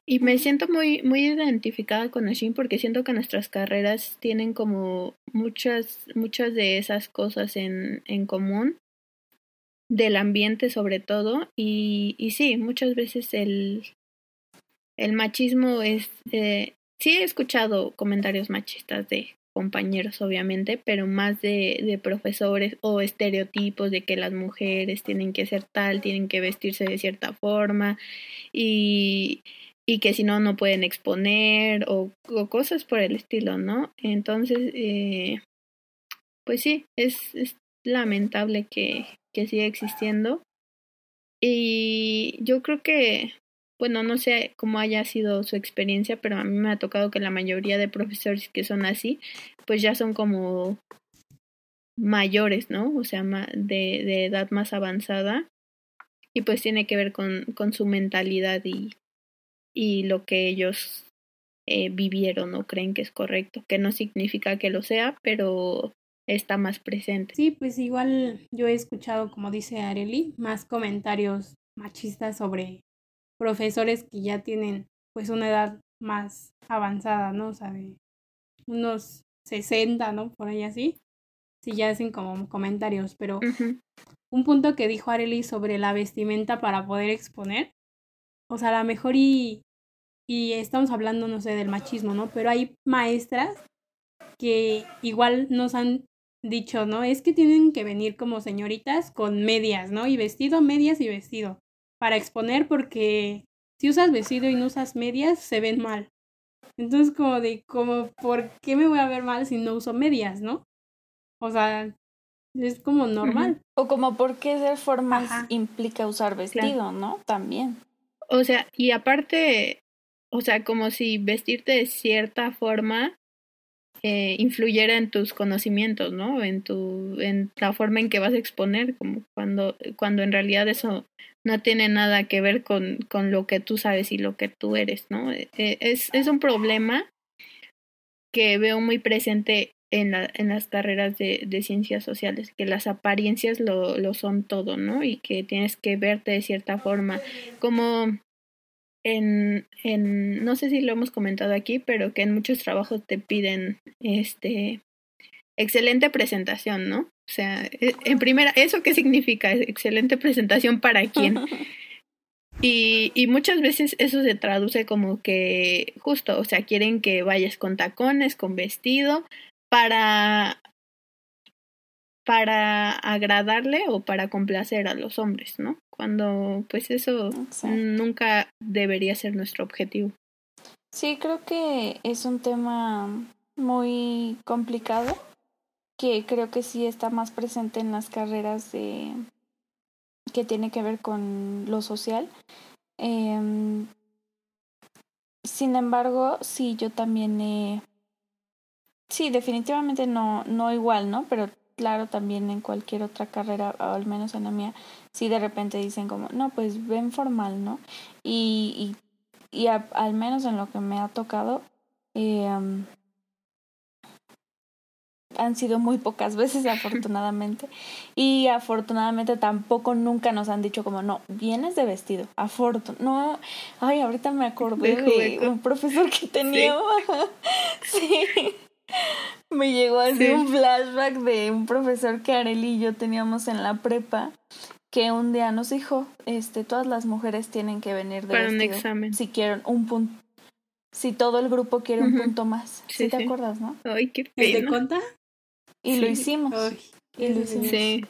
y me siento muy, muy identificada con Ashin porque siento que nuestras carreras tienen como muchas, muchas de esas cosas en, en común, del ambiente sobre todo, y, y sí, muchas veces el, el machismo es... Eh, sí he escuchado comentarios machistas de compañeros, obviamente, pero más de, de profesores o estereotipos de que las mujeres tienen que ser tal, tienen que vestirse de cierta forma y, y que si no, no pueden exponer o, cosas por el estilo, ¿no? Entonces, eh, pues sí, es, es lamentable que, que siga existiendo. Y yo creo que bueno, no sé cómo haya sido su experiencia, pero a mí me ha tocado que la mayoría de profesores que son así, pues ya son como mayores, ¿no? O sea, de, de edad más avanzada. Y pues tiene que ver con, con su mentalidad y, y lo que ellos eh, vivieron o creen que es correcto, que no significa que lo sea, pero está más presente. Sí, pues igual yo he escuchado, como dice Areli, más comentarios machistas sobre profesores que ya tienen pues una edad más avanzada, ¿no? O sea, de unos 60, ¿no? Por ahí así. Sí, ya hacen como comentarios, pero un punto que dijo Arely sobre la vestimenta para poder exponer, o sea, a lo mejor y, y estamos hablando, no sé, del machismo, ¿no? Pero hay maestras que igual nos han dicho, ¿no? Es que tienen que venir como señoritas con medias, ¿no? Y vestido, medias y vestido para exponer porque si usas vestido y no usas medias, se ven mal. Entonces, como de, como, ¿por qué me voy a ver mal si no uso medias, no? O sea, es como normal. O como, ¿por qué ser formal implica usar vestido, no? También. O sea, y aparte, o sea, como si vestirte de cierta forma eh, influyera en tus conocimientos, ¿no? En tu, en la forma en que vas a exponer, como cuando, cuando en realidad eso no tiene nada que ver con, con lo que tú sabes y lo que tú eres, ¿no? Eh, es, es un problema que veo muy presente en, la, en las carreras de, de ciencias sociales, que las apariencias lo, lo son todo, ¿no? Y que tienes que verte de cierta forma, como en, en, no sé si lo hemos comentado aquí, pero que en muchos trabajos te piden este excelente presentación, ¿no? O sea, e, en primera, ¿eso qué significa? Excelente presentación para quién. (laughs) Y, y muchas veces eso se traduce como que justo, o sea, quieren que vayas con tacones, con vestido, para para agradarle o para complacer a los hombres, ¿no? Cuando pues eso nunca debería ser nuestro objetivo. Sí, creo que es un tema muy complicado que creo que sí está más presente en las carreras de que tiene que ver con lo social. Eh, sin embargo, sí, yo también he... Sí, definitivamente no, no igual, ¿no? Pero claro, también en cualquier otra carrera, o al menos en la mía, sí de repente dicen como, no, pues ven formal, ¿no? Y, y, al menos en lo que me ha tocado, eh, han sido muy pocas veces (laughs) afortunadamente y afortunadamente tampoco nunca nos han dicho como no vienes de vestido afortun no ay ahorita me acordé de, un profesor que tenía sí, (laughs) sí. Me llegó así un flashback de un profesor que Arely y yo teníamos en la prepa que un día nos dijo, este, todas las mujeres tienen que venir de Para vestido un examen. si quieren un punto, si todo el grupo quiere un punto más. Sí, ¿Sí, te sí. acuerdas, no? Ay, qué ¿El de pena. conta? Y lo hicimos. Ay, y lo hicimos. Sí,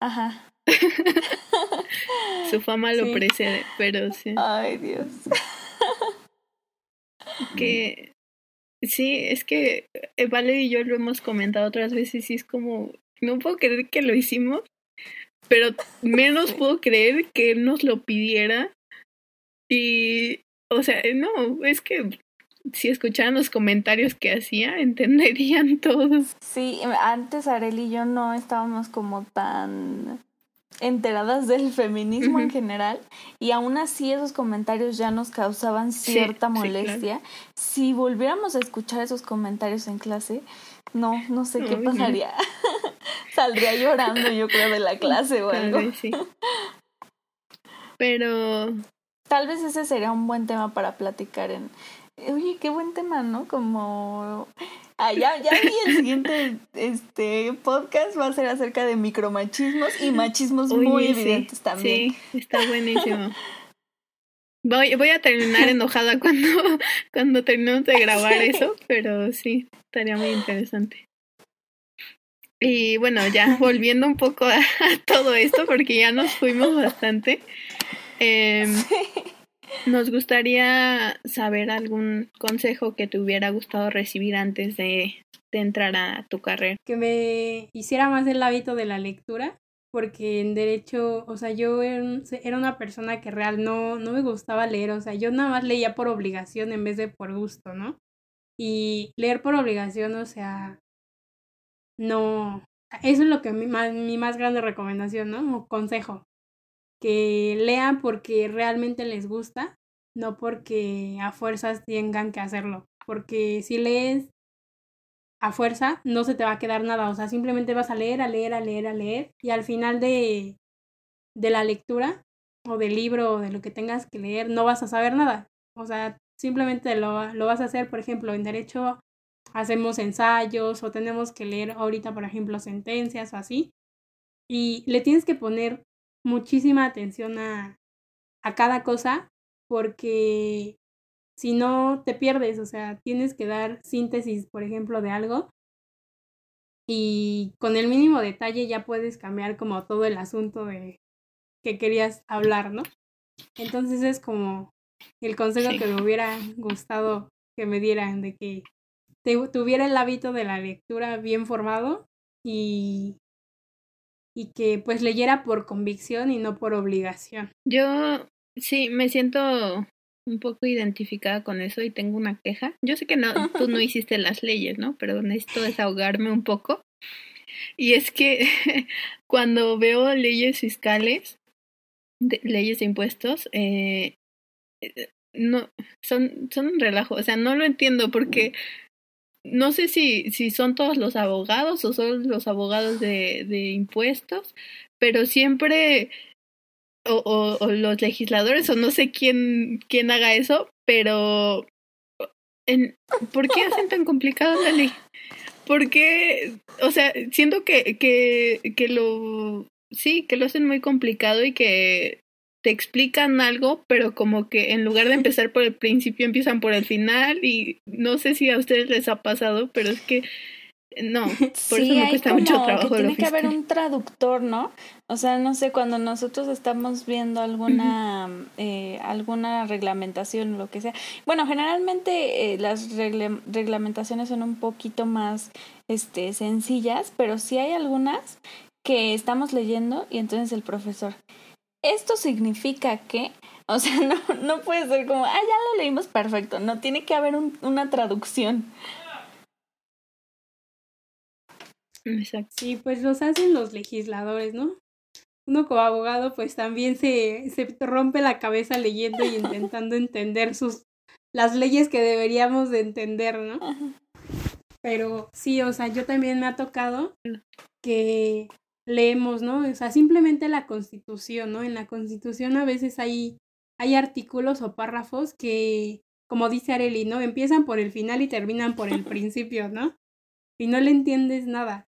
Ajá. (laughs) su fama lo Sí. precede, pero sí. Ay, Dios. (laughs) Que sí, es que eh, Vale y yo lo hemos comentado otras veces y es como, no puedo creer que lo hicimos, pero (laughs) menos puedo creer que él nos lo pidiera. Y, o sea, no, es que si escucharan los comentarios que hacía, (laughs) entenderían todos. Sí, antes Arely y yo no estábamos como tan enteradas del feminismo en general y aún así esos comentarios ya nos causaban Sí, cierta sí, molestia. Si volviéramos a escuchar esos comentarios en clase, no, no sé qué no. pasaría. (laughs) saldría llorando, yo creo, de la clase o algo. sí. Pero tal vez ese sería un buen tema para platicar en Oye, qué buen tema, ¿no? Como Ah, ya, ya vi el siguiente este podcast va a ser acerca de micromachismos y machismos muy evidentes también. Sí, está buenísimo. Voy, voy a terminar enojada cuando, cuando terminemos de grabar eso, pero sí, estaría muy interesante. Y bueno, ya (laughs) volviendo un poco a, todo esto, porque ya nos fuimos bastante. Eh, nos gustaría saber algún consejo que te hubiera gustado recibir antes de, entrar a tu carrera. Que me hiciera más el hábito de la lectura, porque en derecho, o sea, yo era una persona que real no, no me gustaba leer, o sea, yo nada más leía por obligación en vez de por gusto, ¿no? Y leer por obligación, o sea, no, eso es lo que mi más, mi más grande recomendación, ¿no? O consejo que lean porque realmente les gusta, no porque a fuerzas tengan que hacerlo. Porque si lees a fuerza, no se te va a quedar nada. O sea, simplemente vas a leer, a leer, a leer, a leer. Y al final de, de la lectura, o del libro, o de lo que tengas que leer, no vas a saber nada. O sea, simplemente lo, lo vas a hacer, por ejemplo, en derecho hacemos ensayos o tenemos que leer ahorita, por ejemplo, sentencias o así. Y le tienes que poner muchísima atención a, a cada cosa porque si no te pierdes, o sea, tienes que dar síntesis, por ejemplo, de algo y con el mínimo detalle ya puedes cambiar como todo el asunto de que querías hablar, ¿no? Entonces es como el consejo que me hubiera gustado que me dieran de que tuviera el hábito de la lectura bien formado y y que pues leyera por convicción y no por obligación. Yo sí, me siento un poco identificada con eso y tengo una queja. Yo sé que no, tú no (laughs) hiciste las leyes, ¿no? Pero necesito desahogarme un poco. Y es que (laughs) cuando veo leyes fiscales, leyes de impuestos, eh, eh, no, son, son un relajo. O sea, no lo entiendo porque no sé si, si son todos los abogados o son los abogados de, de impuestos, pero siempre, o, o, los legisladores, o no sé quién, quién haga eso, pero en, ¿por qué hacen tan complicada la ley? ¿Por qué? O sea, siento que, que, que lo, sí, que lo hacen muy complicado y que te explican algo, pero como que en lugar de empezar por el principio empiezan por el final y no sé si a ustedes les ha pasado, pero es que no, (laughs) por eso me cuesta mucho trabajo. Que tiene que haber un traductor, ¿no? O sea, no sé, cuando nosotros estamos viendo alguna eh, alguna reglamentación, lo que sea. Bueno, generalmente eh, las reglamentaciones son un poquito más este sencillas, pero sí hay algunas que estamos leyendo y entonces el profesor, esto significa que, o sea, (laughs) no, no puede ser como, ah, ya lo leímos perfecto, no, tiene que haber un, una traducción. Exacto. Sí, pues los hacen los legisladores, ¿no? Uno como abogado pues también se, se rompe la cabeza leyendo y intentando (laughs) entender sus las leyes que deberíamos de entender, ¿no? Pero sí, o sea, yo también me ha tocado que leemos, ¿no? O sea, simplemente la constitución, ¿no? En la constitución a veces hay, hay artículos o párrafos que, como dice Areli, ¿no? Empiezan por el final y terminan por el (laughs) principio, ¿no? Y no le entiendes nada.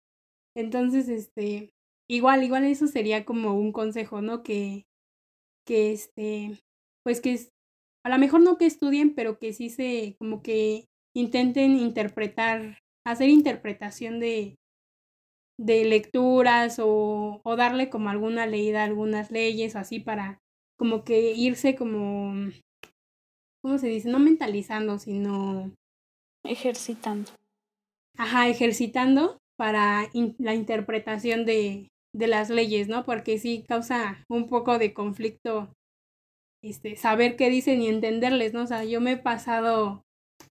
Entonces, este, igual, igual eso sería como un consejo, ¿no? Que, que este, pues que a lo mejor no que estudien, pero que sí se, como que intenten interpretar, hacer interpretación de, de lecturas o, o darle como alguna leída a algunas leyes o así para como que irse como, ¿cómo se dice? No mentalizando, sino... Ejercitando. Ajá, ejercitando para la interpretación de, de las leyes, ¿no? Porque sí causa un poco de conflicto este, saber qué dicen y entenderles, ¿no? O sea, yo me he pasado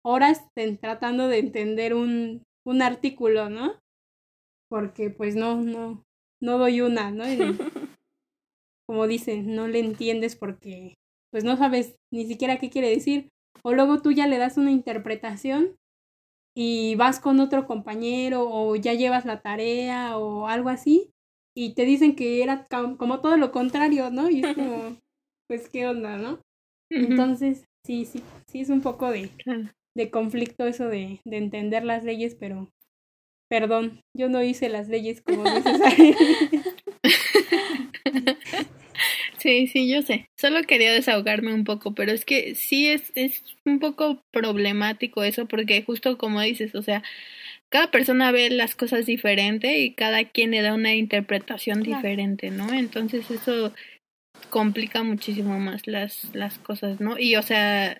horas tratando de entender un, un artículo, ¿no? Porque pues no, no, no doy una, ¿no? (laughs) como dicen, no le entiendes porque pues no sabes ni siquiera qué quiere decir. O luego tú ya le das una interpretación y vas con otro compañero o ya llevas la tarea o algo así y te dicen que era como todo lo contrario, ¿no? Y es como, (laughs) pues, ¿qué onda, no? Entonces, sí, sí, sí es un poco de, de conflicto eso de, de entender las leyes, pero perdón, yo no hice las leyes como necesarias. (laughs) Sí, sí, yo sé. Solo quería desahogarme un poco, pero es que sí es, es un poco problemático eso, porque justo como dices, o sea, cada persona ve las cosas diferente y cada quien le da una interpretación diferente, ¿no? Entonces eso complica muchísimo más las, las cosas, ¿no? Y o sea,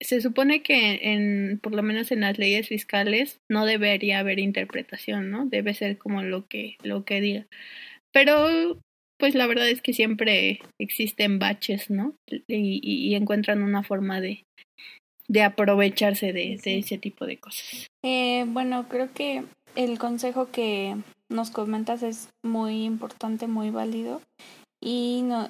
se supone que en, por lo menos en las leyes fiscales, no debería haber interpretación, ¿no? Debe ser como lo que, lo que diga. Pero pues la verdad es que siempre existen baches, ¿no? Y, y encuentran una forma de, de aprovecharse de, de, ese tipo de cosas. Eh, bueno, creo que el consejo que nos comentas es muy importante, muy válido. Y no,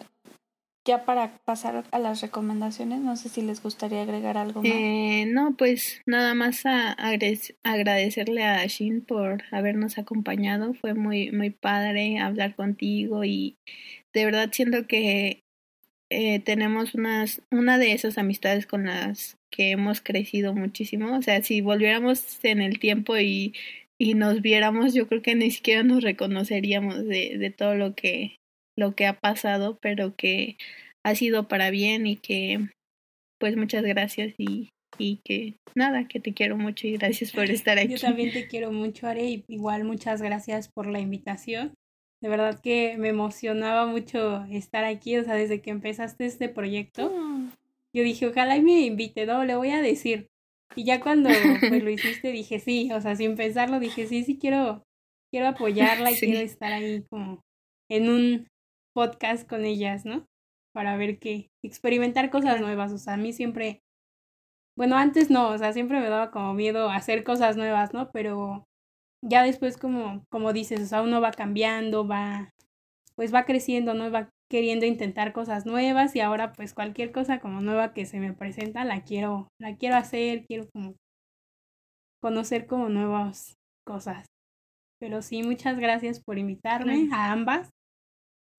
ya para pasar a las recomendaciones, no sé si les gustaría agregar algo más. Eh, no, pues nada más a agradecerle a Shin por habernos acompañado. Fue muy, muy padre hablar contigo y de verdad siento que eh, tenemos unas, una de esas amistades con las que hemos crecido muchísimo. O sea, si volviéramos en el tiempo y, y nos viéramos, yo creo que ni siquiera nos reconoceríamos de, de todo lo que lo que ha pasado, pero que ha sido para bien y que pues muchas gracias y, y que nada, que te quiero mucho y gracias por estar (laughs) aquí. Yo también te quiero mucho, Are, y igual muchas gracias por la invitación. De verdad que me emocionaba mucho estar aquí, o sea, desde que empezaste este proyecto. Mm. Yo dije, ojalá y me invite, no, le voy a decir. Y ya cuando pues, lo (laughs) hiciste dije, sí, o sea, sin pensarlo dije, sí, sí quiero, quiero apoyarla y quiero estar ahí como en un podcast con ellas, ¿no? Para ver qué, experimentar cosas nuevas, o sea, a mí siempre, bueno, antes no, o sea, siempre me daba como miedo hacer cosas nuevas, ¿no? Pero ya después como, como dices, o sea, uno va cambiando, va, pues va creciendo, ¿no? Va queriendo intentar cosas nuevas y ahora pues cualquier cosa como nueva que se me presenta la quiero, la quiero hacer, quiero como conocer como nuevas cosas. Pero sí, muchas gracias por invitarme a ambas.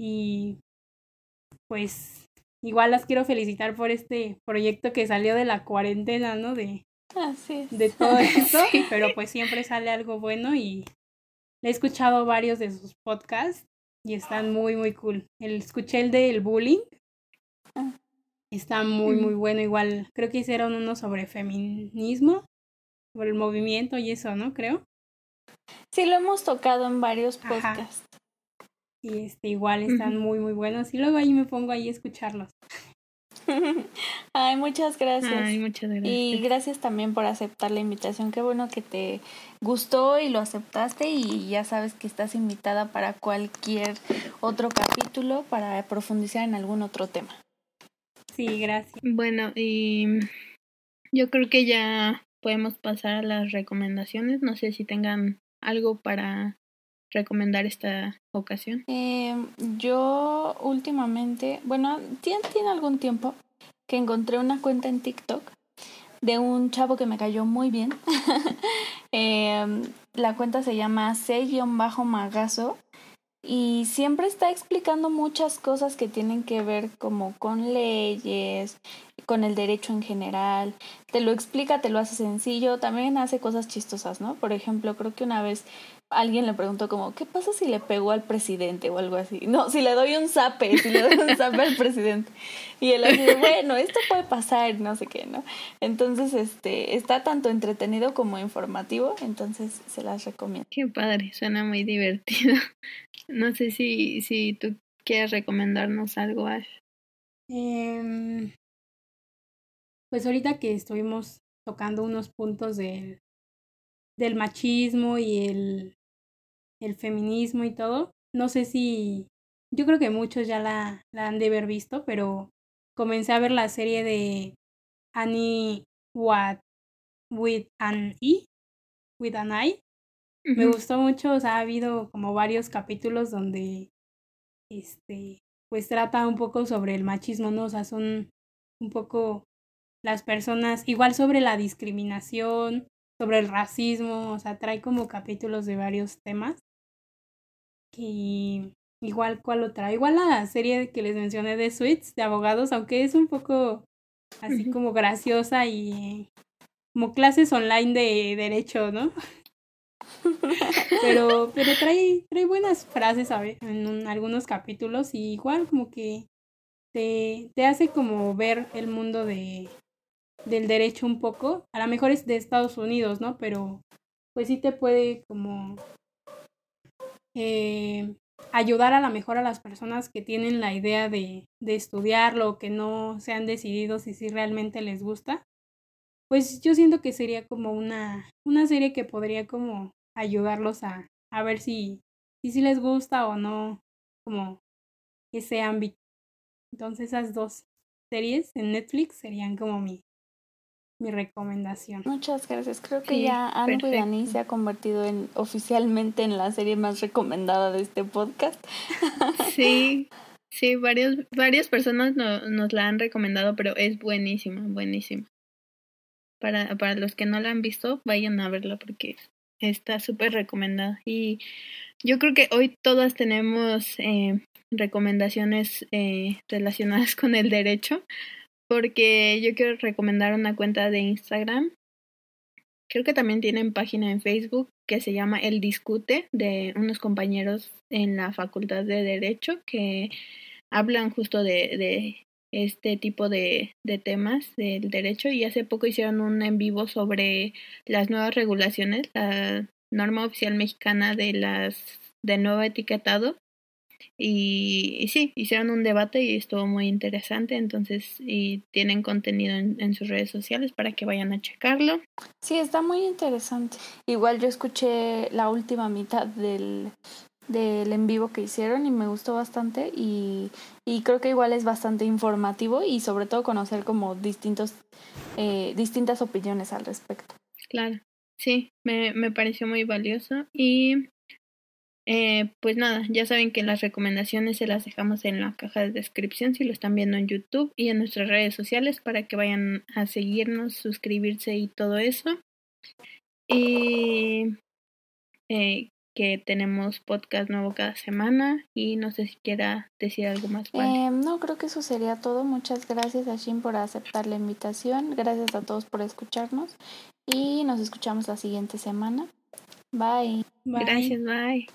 Y pues igual las quiero felicitar por este proyecto que salió de la cuarentena, ¿no? De, de todo (laughs) eso, pero pues siempre sale algo bueno y he escuchado varios de sus podcasts y están muy, muy cool. El, escuché el del bullying. Ah. Está muy, muy bueno. Igual creo que hicieron uno sobre feminismo, sobre el movimiento y eso, ¿no? Creo. Sí, lo hemos tocado en varios podcasts y este igual están muy muy buenos y luego ahí me pongo ahí a escucharlos. (laughs) Ay, muchas gracias. Ay, muchas gracias. Y gracias también por aceptar la invitación. Qué bueno que te gustó y lo aceptaste y ya sabes que estás invitada para cualquier otro capítulo para profundizar en algún otro tema. Sí, gracias. Bueno, y yo creo que ya podemos pasar a las recomendaciones. No sé si tengan algo para recomendar esta ocasión? Eh, yo últimamente, bueno, tiene, algún tiempo que encontré una cuenta en TikTok de un chavo que me cayó muy bien. (laughs) eh, la cuenta se llama C-Magazo y siempre está explicando muchas cosas que tienen que ver como con leyes, con el derecho en general. Te lo explica, te lo hace sencillo, también hace cosas chistosas, ¿no? Por ejemplo, creo que una vez alguien le preguntó como, ¿qué pasa si le pegó al presidente o algo así? No, si le doy un zape, si le doy un zape al presidente. Y él así, bueno, esto puede pasar, no sé qué, ¿no? Entonces, este, está tanto entretenido como informativo, entonces se las recomiendo. Qué padre, suena muy divertido. (laughs) No sé si, si tú quieres recomendarnos algo, Ash. Em, pues ahorita que estuvimos tocando unos puntos del, del machismo y el, el feminismo y todo. No sé si, yo creo que muchos ya la, la han de haber visto, pero comencé a ver la serie de Annie What with an E, with an I. Me gustó mucho, o sea, ha habido como varios capítulos donde, este, pues trata un poco sobre el machismo, ¿no? O sea, son un poco las personas, igual sobre la discriminación, sobre el racismo, o sea, trae como capítulos de varios temas. Y igual, ¿cuál otra? Igual la serie que les mencioné de Suits, de abogados, aunque es un poco así como graciosa y como clases online de derecho, ¿no? (laughs) pero pero trae trae buenas frases a ver, en algunos capítulos y igual como que te, te hace como ver el mundo de del derecho un poco a lo mejor es de Estados Unidos no pero pues sí te puede como eh, ayudar a lo mejor a las personas que tienen la idea de, de estudiarlo que no se han decidido si, si realmente les gusta pues yo siento que sería como una, una serie que podría como ayudarlos a, a ver si, si, si les gusta o no como ese ámbito. Entonces esas dos series en Netflix serían como mi, mi recomendación. Muchas gracias. Creo que ya Anne Annie se ha convertido en oficialmente en la serie más recomendada de este podcast. (laughs) Sí, sí, varios, varias personas no, nos la han recomendado, pero es buenísima, buenísima para, para los que no la han visto, vayan a verla porque está súper recomendada. Y yo creo que hoy todas tenemos eh, recomendaciones eh, relacionadas con el derecho, porque yo quiero recomendar una cuenta de Instagram. Creo que también tienen página en Facebook que se llama El Discute de unos compañeros en la Facultad de Derecho que hablan justo de, de este tipo de, de temas del derecho y hace poco hicieron un en vivo sobre las nuevas regulaciones, la norma oficial mexicana de las de nuevo etiquetado y, y, sí, hicieron un debate y estuvo muy interesante, entonces y tienen contenido en, en, sus redes sociales para que vayan a checarlo. Sí, está muy interesante. Igual yo escuché la última mitad del, del en vivo que hicieron y me gustó bastante y, y creo que igual es bastante informativo y sobre todo conocer como distintos eh, distintas opiniones al respecto. Claro, sí, me, me pareció muy valioso y eh, pues nada, ya saben que las recomendaciones se las dejamos en la caja de descripción si lo están viendo en YouTube y en nuestras redes sociales para que vayan a seguirnos, suscribirse y todo eso. Y eh, que tenemos podcast nuevo cada semana y no sé si quiera decir algo más. Eh, no, creo que eso sería todo. Muchas gracias a Shin por aceptar la invitación. Gracias a todos por escucharnos y nos escuchamos la siguiente semana. Bye. bye. Gracias, bye.